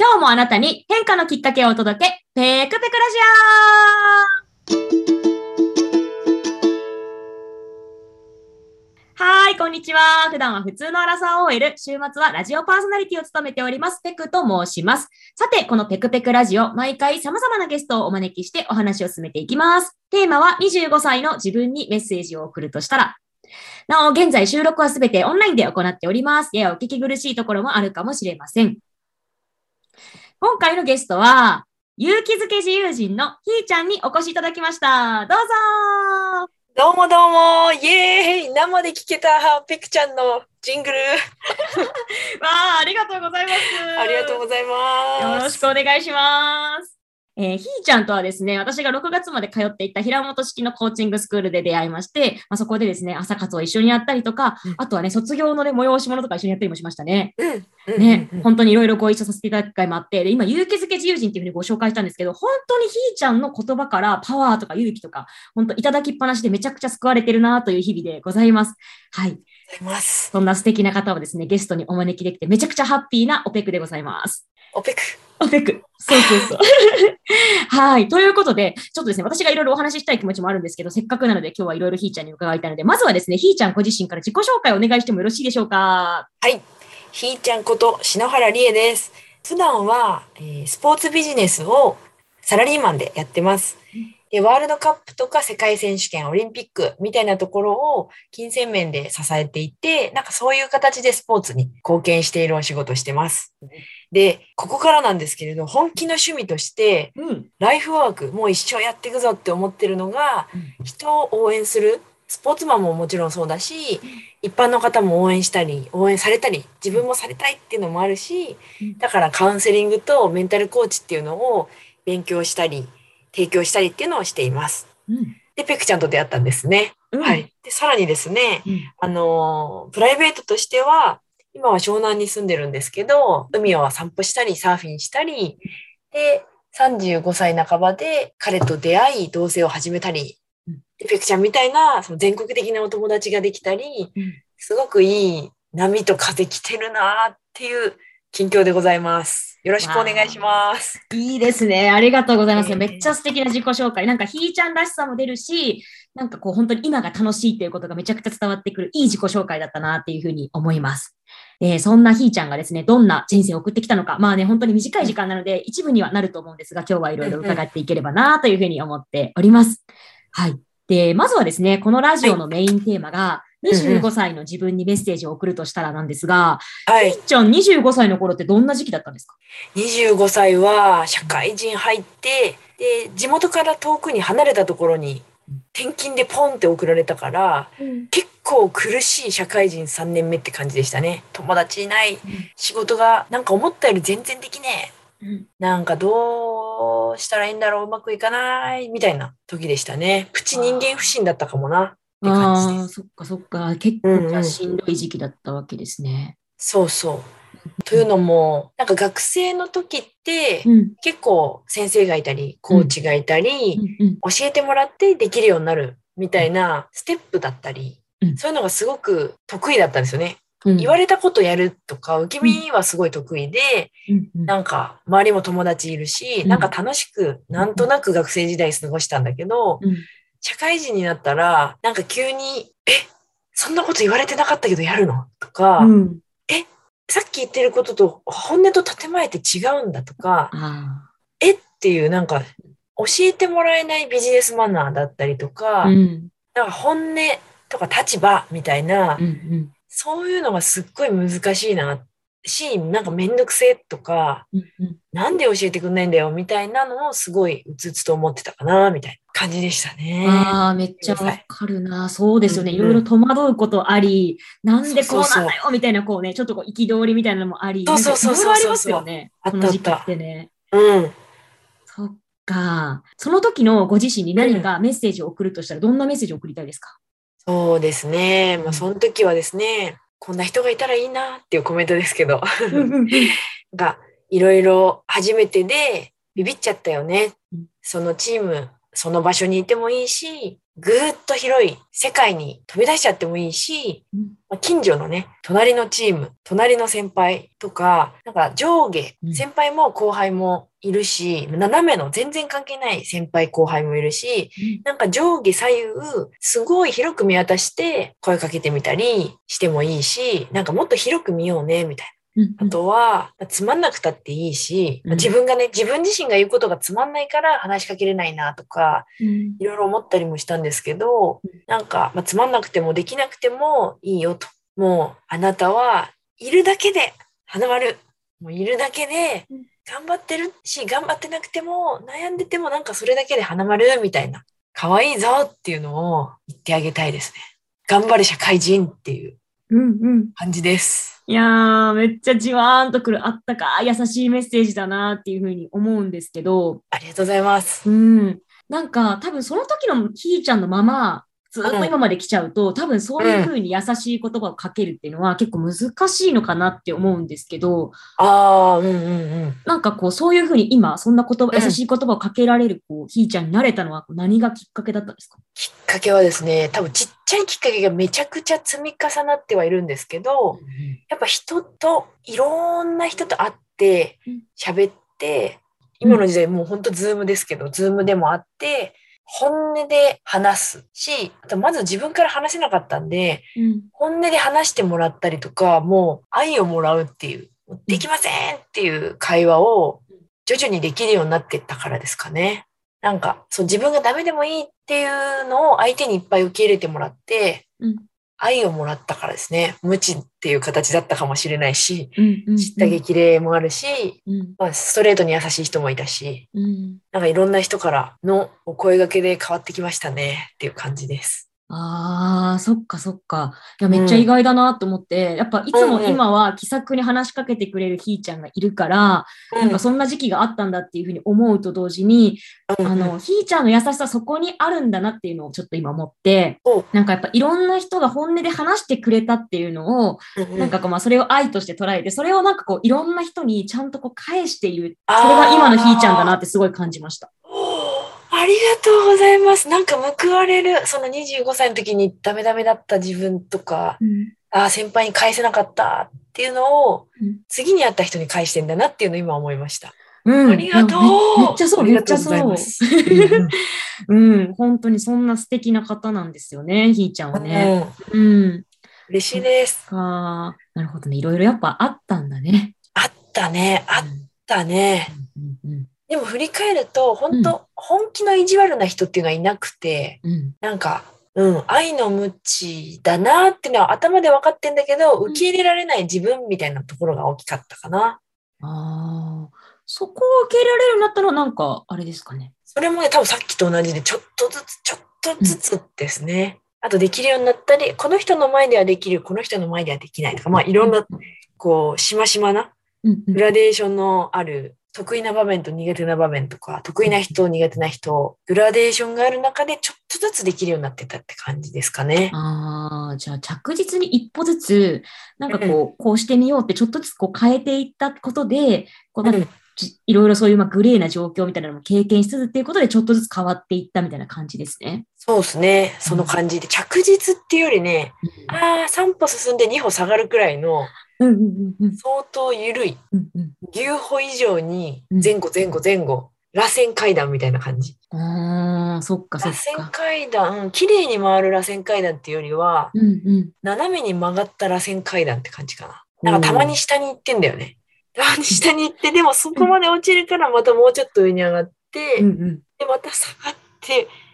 今日もあなたに変化のきっかけをお届け、ペクペクラジオはい、こんにちは。普段は普通のアラサー OL、週末はラジオパーソナリティを務めております、ペクと申します。さて、このペクペクラジオ、毎回様々なゲストをお招きしてお話を進めていきます。テーマは25歳の自分にメッセージを送るとしたら、なお、現在収録はすべてオンラインで行っております。ややお聞き苦しいところもあるかもしれません。今回のゲストは、勇気づけ自由人のひーちゃんにお越しいただきました。どうぞどうもどうも、イエーイ生で聞けたペクちゃんのジングル、わあ、ありがとうございます。ありがとうございます。よろしくお願いします。えーひーちゃんとはですね、私が6月まで通っていた平本式のコーチングスクールで出会いまして、まあ、そこでですね、朝活を一緒にやったりとか、うんあとはね、卒業のね、催し物とか一緒にやったりもしましたね。うん、うんね、本当にいろいろご一緒させていただく機会もあって、で、今、勇気づけ自由人っていうふうにご紹介したんですけど、本当にひーちゃんの言葉からパワーとか勇気とか、本当いただきっぱなしでめちゃくちゃ救われてるなという日々でございます。はい。そんな素敵な方をですね、ゲストにお招きできてめちゃくちゃハッピーなオペクでございます。オペク。オペク。そうそうそう。はい。ということで、ちょっとですね、私がいろいろお話ししたい気持ちもあるんですけど、せっかくなので今日はいろいろひーちゃんに伺いたいので、まずはですね、ひーちゃんご自身から自己紹介をお願いしてもよろしいでしょうか？はい。ひーちゃんこと篠原理恵です。普段は、えースポーツビジネスをサラリーマンでやってます。でワールドカップとか世界選手権、オリンピックみたいなところを金銭面で支えていて、なんかそういう形でスポーツに貢献しているお仕事をしてます。で、ここからなんですけれど、本気の趣味として、うん。ライフワーク、もう一生やっていくぞって思ってるのが、人を応援する。スポーツマンももちろんそうだし、一般の方も応援したり、応援されたり、自分もされたいっていうのもあるしうん、だからカウンセリングとメンタルコーチっていうのを勉強したり、提供したりっていうのをしています。うん。で、ペクちゃんと出会ったんですね。うんはい。で、さらにですね、うん。あのー、プライベートとしては、今は湘南に住んでるんですけど、海を散歩したり、サーフィンしたり、で、35歳半ばで彼と出会い、同棲を始めたりうん、でペクちゃんみたいな、その全国的なお友達ができたり、うんすごくいい波と風来てるなっていう近況でございます。よろしくお願いします。いいですね。ありがとうございます。えーめっちゃ素敵な自己紹介。なんかひーちゃんらしさも出るし、なんかこう本当に今が楽しいっていうことがめちゃくちゃ伝わってくるいい自己紹介だったなっていうふうに思います。えーそんなひーちゃんがですね、どんな人生を送ってきたのか、まあね、本当に短い時間なので一部にはなると思うんですが、今日はいろいろ伺っていければなというふうに思っております。はい。で、まずはですね、このラジオのメインテーマが、25歳の自分にメッセージを送るとしたらなんですが、はいちゃん25歳の頃ってどんな時期だったんですか？25歳は社会人入って、で、地元から遠くに離れたところに転勤でポンって送られたから、結構苦しい社会人3年目って感じでしたね。友達いない、仕事がなんか思ったより全然できねえ。うんなんかどうしたらいいんだろう、うまくいかない、みたいな時でしたね。プチ人間不信だったかもな。って感じですああ、そっかそっか。結うんうん構じゃあしんどい時期だったわけですね。そうそう。というのも、なんか学生の時って、うん。結構先生がいたり、コーチがいたり、うんうん教えてもらってできるようになるみたいなステップだったり、うんそういうのがすごく得意だったんですよね。うん言われたことやるとか、受け身はすごい得意で、うんうんなんか周りも友達いるし、うんなんか楽しく、なんとなく学生時代過ごしたんだけど、うん社会人になったら、なんか急に、え、そんなこと言われてなかったけどやるの？とか、うん。さっき言ってることと本音と建前って違うんだとか、あえっていうなんか教えてもらえないビジネスマナーだったりとか、あ。うん。なんか本音とか立場みたいな、うんうん。そういうのがすっごい難しいなし、なんかめんどくせえとか、うんうんなんで教えてくんないんだよみたいなのをすごいうつうつと思ってたかな、みたいな感じでしたね。ああ、めっちゃわかるな。そうですよね。うんうんいろいろ戸惑うことあり、なんでこうそうそうそうなんだよみたいな、こうね、ちょっとこう憤りみたいなのもあり、そうそうそうそうなんかいろいろありますよね。あったこの時期ってね。うん。そっか。その時のご自身に何かメッセージを送るとしたら、どんなメッセージを送りたいですか？そうですね。まあ、その時はですね、こんな人がいたらいいなっていうコメントですけど、が、いろいろ初めてでビビっちゃったよね。うん。そのチーム、その場所にいてもいいし、ぐーっと広い世界に飛び出しちゃってもいいし、うん。まあ近所のね、隣のチーム、隣の先輩とか、なんか上下う、ん。先輩も後輩もいるし、斜めの全然関係ない先輩後輩もいるし、なんか上下左右、すごい広く見渡して声かけてみたりしてもいいし、なんかもっと広く見ようね、みたいな。うんあとは、まあつまんなくたっていいし、自分がね、自分自身が言うことがつまんないから話しかけれないなとか、うんいろいろ思ったりもしたんですけどうん、なんか、まあ、つまんなくてもできなくてもいいよと。もう、あなたはいるだけで花丸。もういるだけでうん頑張ってるし、頑張ってなくても悩んでてもなんかそれだけで花丸みたいな。可愛いぞっていうのを言ってあげたいですね。頑張る社会人っていううんうん。感じです。いやー、めっちゃじわーんとくるあったかい優しいメッセージだなっていうふうに思うんですけど、ありがとうございます。うん。なんか多分その時のひーちゃんのまま、ずっと今まで来ちゃうと、多分そういうふうに優しい言葉をかけるっていうのは結構難しいのかなって思うんですけど、ああ、うんうんうん。なんかこうそういうふうに今、そんな言葉、うん。優しい言葉をかけられるこうひーちゃんになれたのは何がきっかけだったんですか？きっかけはですね、多分ちっちゃいきっかけがめちゃくちゃ積み重なってはいるんですけど、やっぱ人と、いろんな人と会ってうん、喋って、今の時代もうほんとズームですけど、ズームでも会って、本音で話すし、あとまず自分から話せなかったんで、うん。本音で話してもらったりとか、もう愛をもらうっていう、できませんっていう会話を徐々にできるようになってったからですかね。なんか、そう自分がダメでもいいっていうのを相手にいっぱい受け入れてもらって、うん愛をもらったからですね。無知っていう形だったかもしれないし、うんうん知った激励もあるし、うんまあ、ストレートに優しい人もいたし、うんなんかいろんな人からのお声掛けで変わってきましたねっていう感じです。ああ、そっかそっか。いや、めっちゃ意外だなと思って、やっぱいつもうんうん。今は気さくに話しかけてくれるひーちゃんがいるから、なんかそんな時期があったんだっていうふうに思うと同時に、うんあの、ひーちゃんの優しさそこにあるんだなっていうのをちょっと今思ってお、なんかやっぱいろんな人が本音で話してくれたっていうのを、うんうん。なんかこうまあそれを愛として捉えて、それをなんかこういろんな人にちゃんとこう返している。それが今のひーちゃんだなってすごい感じました。ありがとうございます。なんか報われる。その25歳の時にダメダメだった自分とか、ああ、先輩に返せなかったっていうのをうん、次に会った人に返してんだなっていうのを今思いました。うんありがとうめめっちゃそう、めっちゃそう。うんうん、本当にそんな素敵な方なんですよね、ひーちゃんはね。うんうん。嬉しいです。かなるほどね。いろいろやっぱあったんだね。あったね。あったね。うんうんでも振り返ると、本当、本気の意地悪な人っていうのはいなくて、うんうんなんか、うん、愛の無知だなっていうのは頭で分かってんだけど、受け入れられない自分みたいなところが大きかったかな。ああ、そこを受け入れられるようになったのはなんか、あれですかね。それもね、多分さっきと同じで、ちょっとずつ、ちょっとずつですね。あとできるようになったり、この人の前ではできる、この人の前ではできないとか、まあいろんな、こう、しましまな、うんうんグラデーションのある、得意な場面と苦手な場面とか、得意な人、苦手な人、グラデーションがある中で、ちょっとずつできるようになってたって感じですかね。ああ、じゃあ着実に一歩ずつ、なんかこう、こうしてみようってちょっとずつこう変えていったことで、こうなんかいろいろそういうまあグレーな状況みたいなのも経験しつつっていうことでちょっとずつ変わっていったみたいな感じですね。そうですね。その感じで、着実っていうよりね、ああ、3歩進んで2歩下がるくらいの、うんうんうんうん相当緩い、うんうん牛歩以上にうん前後前後前後、螺旋階段みたいな感じ。ああ、そっかそ螺旋っか。階段、うん綺麗に回る螺旋階段っていうよりは、うんうん。斜めに曲がった螺旋階段って感じかな。なんかたまに下に行ってんだよね。たまに下に行って、でもそこまで落ちるからまたもうちょっと上に上がって、うんうんで、また下がって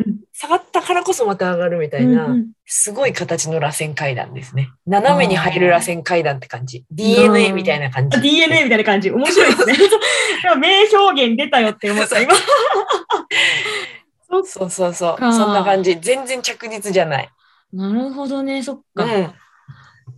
うん、下がったからこそまた上がるみたいな、うんうんすごい形の螺旋階段ですね。斜めに入る螺旋階段って感じ。DNA みたいな感じ。DNA みたいな感じ。面白いですね。名表現出たよって思った、今。そうそうそう。かそんな感じ。全然着実じゃない。なるほどね、そっか。うん。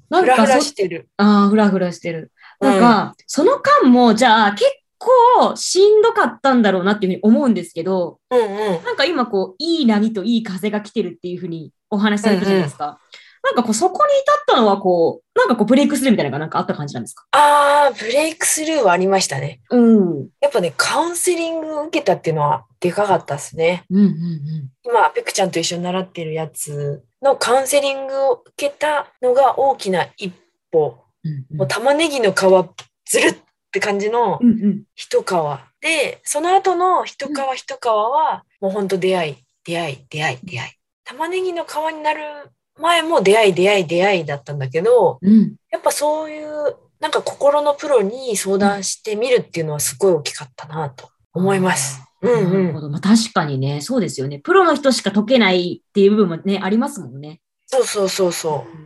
なんかそふらふらしてる。ああ、ふらふらしてる。なんか、その間も、じゃあ、結構しんどかったんだろうなっていうふうに思うんですけど、うんうん。なんか今、こう、いい波といい風が来てるっていうふうにお話しされたじゃないですか。なんかこう、そこに至ったのは、こう、なんかこう、ブレイクスルーみたいなのがなんかあった感じなんですか？あー、ブレイクスルーはありましたね。うん。やっぱね、カウンセリングを受けたっていうのはでかかったですね。うんうん今、ペクちゃんと一緒に習ってるやつのカウンセリングを受けたのが大きな一歩。うんうん。もう玉ねぎの皮ずるって感じのうんうん。一皮。で、その後の一皮一皮は、もうほんと出会い、出会い、出会い、出会い。玉ねぎの皮になる前も出会い、出会い、出会いだったんだけど、うん。やっぱそういう、なんか心のプロに相談してみるっていうのはすごい大きかったなと思います。うんなうん。るほど。まあ、確かにね、そうですよね。プロの人しか解けないっていう部分もね、ありますもんね。そうそうそうそう。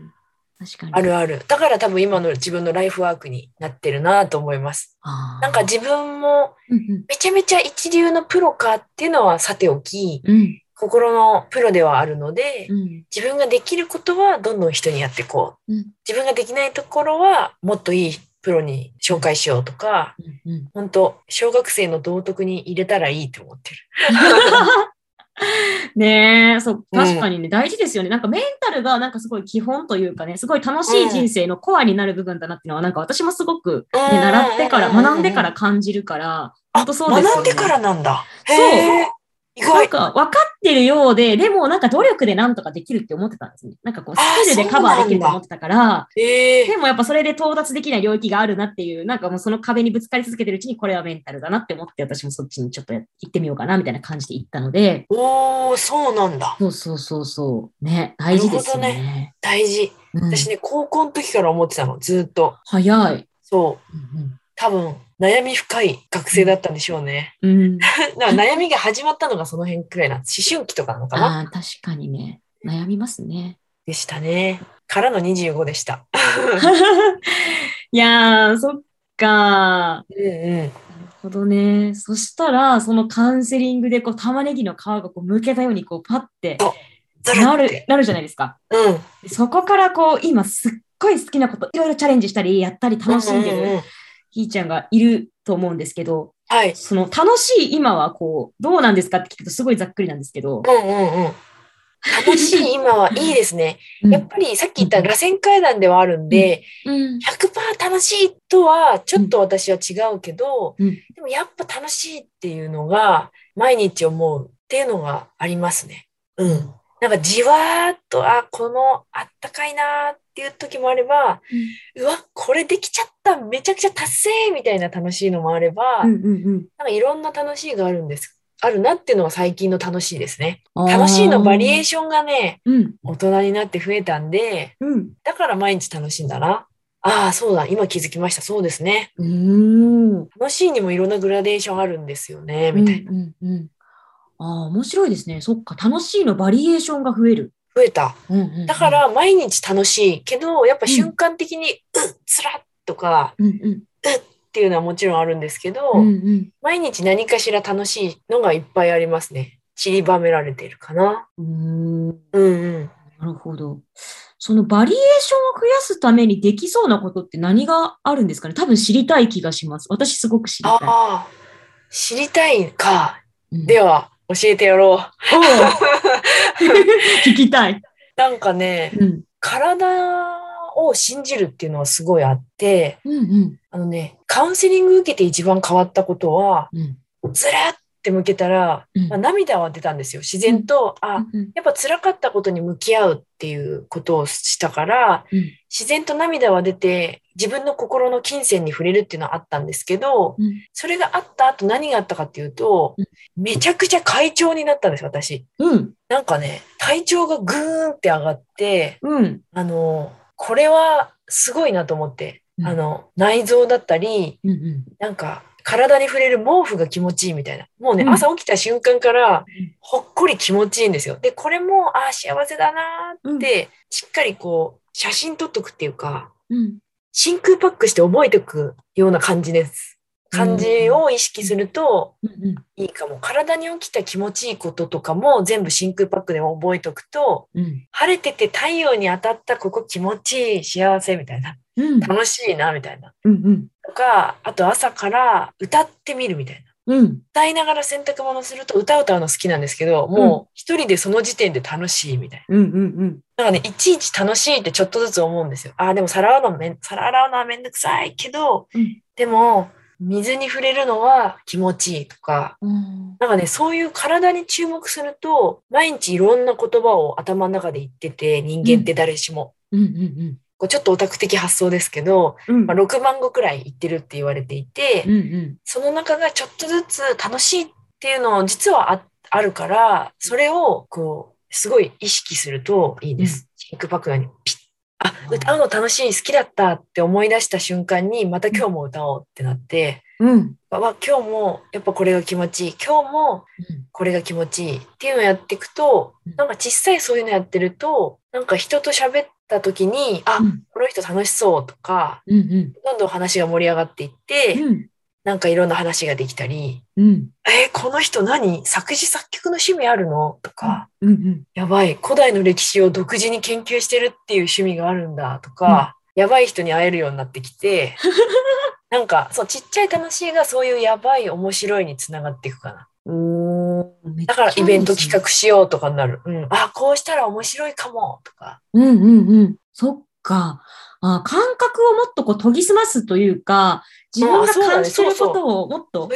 うん確かに。あるある。だから多分今の自分のライフワークになってるなと思います。なんか自分もめちゃめちゃ一流のプロかっていうのはさておき、うん心のプロではあるので、うん自分ができることはどんどん人にやっていこう。うん自分ができないところはもっといいプロに紹介しようとか、うんうん本当小学生の道徳に入れたらいいと思ってる。ねえ、そう、確かにね、大事ですよね。なんかメンタルがなんかすごい基本というかね、すごい楽しい人生のコアになる部分だなっていうのは、なんか私もすごく、ね、うん習ってから、うんうんうん学んでから感じるから、あ本当そうですよね。学んでからなんだ。そうなん外。か分かってるようで、でもなんか努力でなんとかできるって思ってたんですね。なんかこう、スキルでカバーできると思ってたから、えでもやっぱそれで到達できない領域があるなっていう、なんかもうその壁にぶつかり続けてるうちにこれはメンタルだなって思って私もそっちにちょっとや行ってみようかなみたいな感じで行ったので、おー、そうなんだ。そうそうそうそう。ね、大事ですよなるね。大事。うん私ね、高校の時から思ってたの、ずっと。早い。そう。うん多分、悩み深い学生だったんでしょうね。うん。うん、だから悩みが始まったのがその辺くらいな、思春期とかなのかな？ああ、確かにね。悩みますね。でしたね。からの25でした。いやー、そっかうんうん。なるほどね。そしたら、そのカウンセリングで、こう、玉ねぎの皮がこう剥けたように、こう、パッてなるなるじゃないですか。うん。でそこから、こう、今、すっごい好きなこと、いろいろチャレンジしたり、やったり、楽しんでるうううんひーちゃんがいると思うんですけど、はい。その、楽しい今は、こう、どうなんですかって聞くと、すごいざっくりなんですけど。うんうんうん。楽しい今はいいですね。うんやっぱりさっき言った螺旋階段ではあるんで、うん。100%楽しいとはちょっと私は違うけど、うんでもやっぱ楽しいっていうのが毎日思うっていうのがありますね。うん。なんかじわーっと、あ、このあったかいなーっていう時もあれば、うわ、これできちゃった、めちゃくちゃ達成みたいな楽しいのもあれば、うんうんなんかいろんな楽しいがあるんです。あるなっていうのが最近の楽しいですね。うん。楽しいのバリエーシションがね。うん。大人になって増えたんで、うん。だから毎日楽しいんだな。ああ、そうだ、今気づきました。そうですね。うーん。楽しいにもいろんなグラデーションあるんですよね、みたいな。うんうんうん。ああ、面白いですね。そっか、楽しいのバリエーションが増える。増えた。うんうんうんだか、ら毎日楽しいけど、やっぱ瞬間的に、うん、つらっとかうんうんっていうのはもちろんあるんですけど、うんうん毎日何かしら楽しいのがいっぱいありますね。散りばめられているかな。うーん。うんうん。なるほど。そのバリエーションを増やすためにできそうなことって何があるんですかね？多分知りたい気がします。私すごく知りたい。ああ、知りたいか。うんでは、教えてやろう。聞きたい。なんかね、うん。体を信じるっていうのはすごいあって、うんうんあのね、カウンセリング受けて一番変わったことは、うんずらって向けたら、うん。まあ、涙は出たんですよ。自然と、あ、うんやっぱ辛かったことに向き合うっていうことをしたから、うん。自然と涙は出て、自分の心の金銭に触れるっていうのはあったんですけど、うん。それがあった後何があったかっていうと、うん。めちゃくちゃ快調になったんです、私。うん。なんかね、体調がぐーんって上がって、うん。あの、これはすごいなと思って、うん。あの、内臓だったり、うんうん。なんか、体に触れる毛布が気持ちいいみたいな。もうね、うん朝起きた瞬間から、ほっこり気持ちいいんですよ。で、これも、ああ、幸せだなーって、しっかりこう、写真撮っとくっていうか、うん真空パックして覚えておくような感じです。感じを意識するといいかも。体に起きた気持ちいいこととかも全部真空パックで覚えておくと、うん晴れてて太陽に当たったここ気持ちいい、幸せみたいな。うん楽しいな、みたいな。うんうんとか、あと朝から歌ってみるみたいな。うん歌いながら洗濯物すると歌を歌うの好きなんですけど、もう一人でその時点で楽しいみたいな。うんうんだからね、いちいち楽しいってちょっとずつ思うんですよ。ああ、でも皿洗うのめん、皿洗うのはめんどくさいけど、うんでも、水に触れるのは気持ちいいとか、うん。なんかね、そういう体に注目すると、毎日いろんな言葉を頭の中で言ってて、人間って誰しも。うんうんこうちょっとオタク的発想ですけど、うん。うんまあ、6万語くらい言ってるって言われていて、うんうん。その中がちょっとずつ楽しいっていうのを実はああるから、それをこう、すごい意識するといいです。シンクパクにピッ。あ、歌うの楽しい、好きだったって思い出した瞬間に、また今日も歌おうってなって、うん。わ、今日もやっぱこれが気持ちいい。今日もこれが気持ちいいっていうのをやっていくとうん、なんか小さいそういうのやってると、なんか人と喋った時に、あ、うんこの人楽しそうとか、うんうん。どんどん話が盛り上がっていって、うん。なんかいろんな話ができたり、うん。えーこの人何作詞作曲の趣味あるのとか、うんうん。やばい、古代の歴史を独自に研究してるっていう趣味があるんだとか、やばい人に会えるようになってきて、なんか、そう、ちっちゃい楽しいがそういうやばい面白いにつながっていくかな。だからイベント企画しようとかになる。うん。あ、こうしたら面白いかもとか。うんうんうん。そっか。あ感覚をもっとこう研ぎ澄ますというか、自分が感じてることをもっと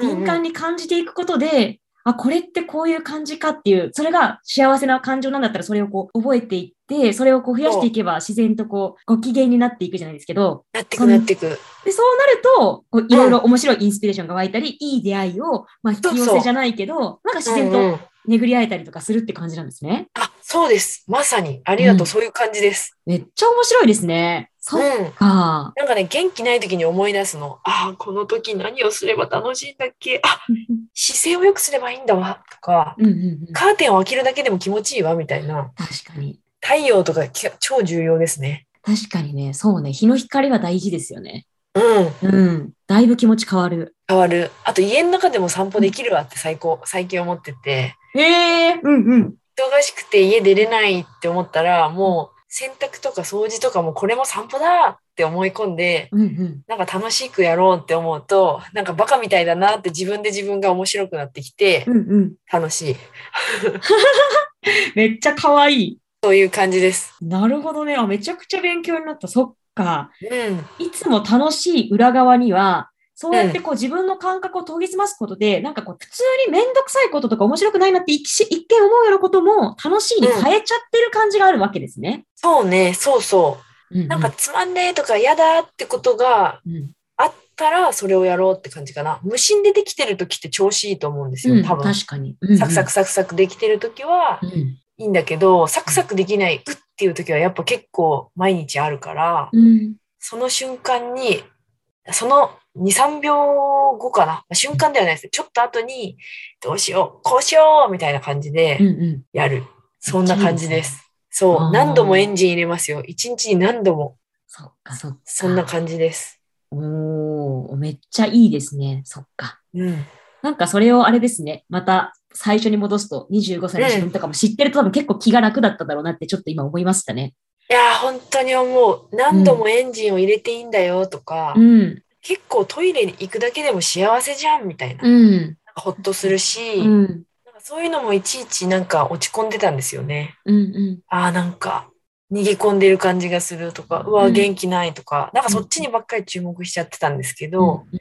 敏感に感じていくことで、あ、これってこういう感じかっていう、それが幸せな感情なんだったらそれをこう覚えていって、それをこう増やしていけば自然とこうご機嫌になっていくじゃないですけど、なってくなってく。で、そうなると、こういろいろ面白いインスピレーションが湧いたり、いい出会いを、まあ引き寄せじゃないけど、なんか自然とうんうん巡り合えたりとかするって感じなんですね。あ、そうです。まさに。ありがとう。うんそういう感じです。めっちゃ面白いですね。そっうん。か。なんかね、元気ない時に思い出すの。ああ、この時何をすれば楽しいんだっけあ、姿勢を良くすればいいんだわ。とか、うんうんうん。カーテンを開けるだけでも気持ちいいわ。みたいな。確かに。太陽とかき超重要ですね。確かにね、そうね、日の光は大事ですよね。うん。うん。だいぶ気持ち変わる。変わる。あと家の中でも散歩できるわって最高、最近思ってて。へえうんうん。忙しくて家出れないって思ったら、もう洗濯とか掃除とかもこれも散歩だって思い込んで、うんうん。なんか楽しくやろうって思うと、なんかバカみたいだなって自分で自分が面白くなってきてう、んうん。楽しい。めっちゃ可愛い。そういう感じです。なるほどね。あ、めちゃくちゃ勉強になった。そっか。うん。いつも楽しい裏側には、そうやってこう自分の感覚を研ぎ澄ますことで、なんかこう普通にめんどくさいこととか面白くないなって一し一見思うようなことも楽しいに変えちゃってる感じがあるわけですね。そうね、そうそう。うんうんなんかつまんねえとか嫌だってことがうんあったらそれをやろうって感じかな。無心でできてる時って調子いいと思うんですよ、うん多分。確かに。うんうんサクサクサクサクできてる時はうんいいんだけど、サクサクできない、うっていう時はやっぱ結構毎日あるから、うんその瞬間に、その2、3秒後かな。まあ瞬間ではないです。ちょっと後に、どうしよう、こうしようみたいな感じうんでうんやる。そんな感じです。そう。何度もエンジン入れますよ。一日に何度も。そっかそっか。そんな感じです。おー、めっちゃいいですね。そっか。うん。なんかそれをあれですね。また最初に戻すと25歳の自分とかも知ってると多分結構気が楽だっただろうなってちょっと今思いましたね。いやー、本当に思う。何度もエンジンを入れていいんだよとか、うん。結構トイレに行くだけでも幸せじゃんみたいな。うん。ほっとするし、うん。なんかそういうのもいちいちなんか落ち込んでたんですよね。うん。うん。ああ、なんか逃げ込んでる感じがするとか、うわ、うん元気ないとか、なんかそっちにばっかり注目しちゃってたんですけど、うん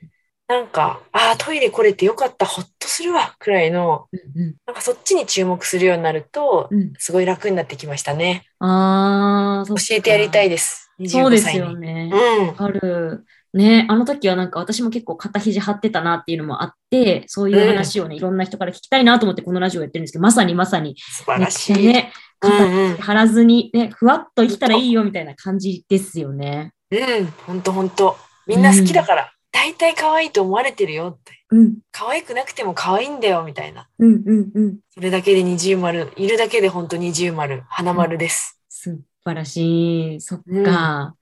なんか、ああ、トイレ来れてよかった、ほっとするわ、くらいの、うん。なんかそっちに注目するようになると、うん。すごい楽になってきましたね。ああ、教えてやりたいです。25歳に。そうですよね。うん。ある。ね、あの時はなんか私も結構肩肘張ってたなっていうのもあって、そういう話をね、いろんな人から聞きたいなと思ってこのラジオやってるんですけど、まさにまさに、素晴らしい。ね、うん肩うん。張らずにね、ふわっと生きたらいいよみたいな感じですよね。うん、ほんとほんと。みんな好きだから、大体可愛いと思われてるよって。うん、可愛くなくても可愛いんだよ、みたいな。うん、うん、うん。それだけで二重丸、いるだけでほんと二重丸、花丸です。素晴らしい。そっか。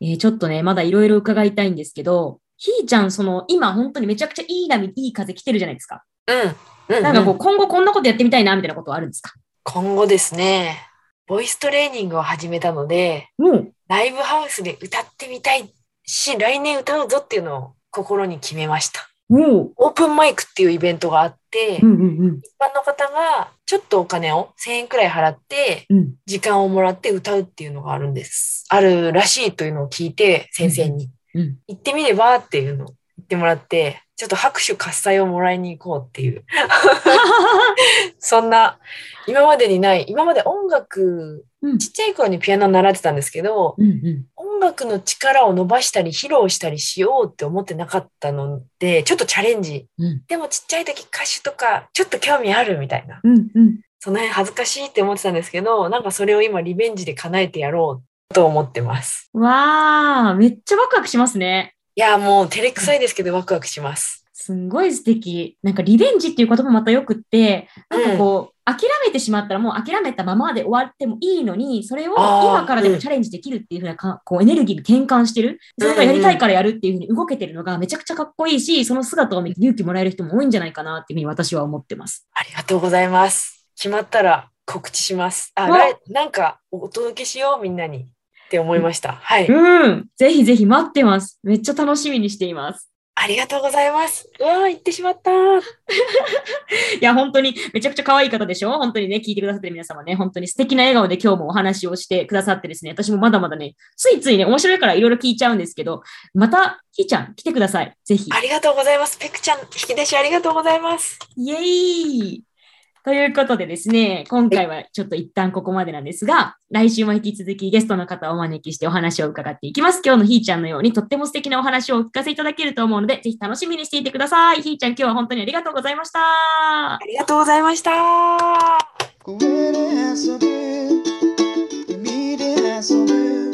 えーちょっとね、まだいろいろ伺いたいんですけど、ひーちゃん、その、今本当にめちゃくちゃいい波、いい風来てるじゃないですか。うん。うん、なんかこう、うん今後こんなことやってみたいな、みたいなことはあるんですか？今後ですね、ボイストレーニングを始めたので、うん。ライブハウスで歌ってみたいし、来年歌うぞっていうのを心に決めました。おオープンマイクっていうイベントがあって、うん、うん、一般の方がちょっとお金を1000円くらい払って、うん。うん。時間をもらって歌うっていうのがあるんです。あるらしいというのを聞いて、先生に。うん。行ってみればっていうのを言っってもらって、ちょっと拍手喝采をもらいに行こうっていう。そんな、今までにない、今まで音楽、うんちっちゃい頃にピアノ習ってたんですけど、うんうん。音楽の力を伸ばしたり披露したりしようって思ってなかったので、ちょっとチャレンジ。うんでもちっちゃい時歌手とかちょっと興味あるみたいな。うんうん。その辺恥ずかしいって思ってたんですけど、なんかそれを今リベンジで叶えてやろうと思ってます。わー、めっちゃワクワクしますね。いや、もう照れくさいですけどワクワクします。すんごい素敵。なんかリベンジっていう言葉もまたよくって、なんかこう、諦めてしまったらもう諦めたままで終わってもいいのに、それを今からでもチャレンジできるっていうふうなか、こうエネルギーに転換してる。それがやりたいからやるっていうふうに動けてるのがめちゃくちゃかっこいいし、その姿を見て勇気もらえる人も多いんじゃないかなっていうふうに私は思ってます。ありがとうございます。決まったら告知します。あ、なんかお届けしようみんなにって思いました。はい。うん。ぜひぜひ待ってます。めっちゃ楽しみにしています。ありがとうございます。うわー、行ってしまった。いや、本当にめちゃくちゃ可愛い方でしょ？本当にね、聞いてくださってる皆様ね、本当に素敵な笑顔で今日もお話をしてくださってですね、私もまだまだね、ついついね、面白いからいろいろ聞いちゃうんですけど、また、ひーちゃん来てください。ぜひ。ありがとうございます。ペクちゃん、引き出しありがとうございます。イエーイということでですね、今回はちょっと一旦ここまでなんですが、来週も引き続きゲストの方をお招きしてお話を伺っていきます。今日のひーちゃんのようにとっても素敵なお話をお聞かせいただけると思うので、ぜひ楽しみにしていてください。ひーちゃん、今日は本当にありがとうございました。ありがとうございました。上で遊ぶ、海で遊ぶ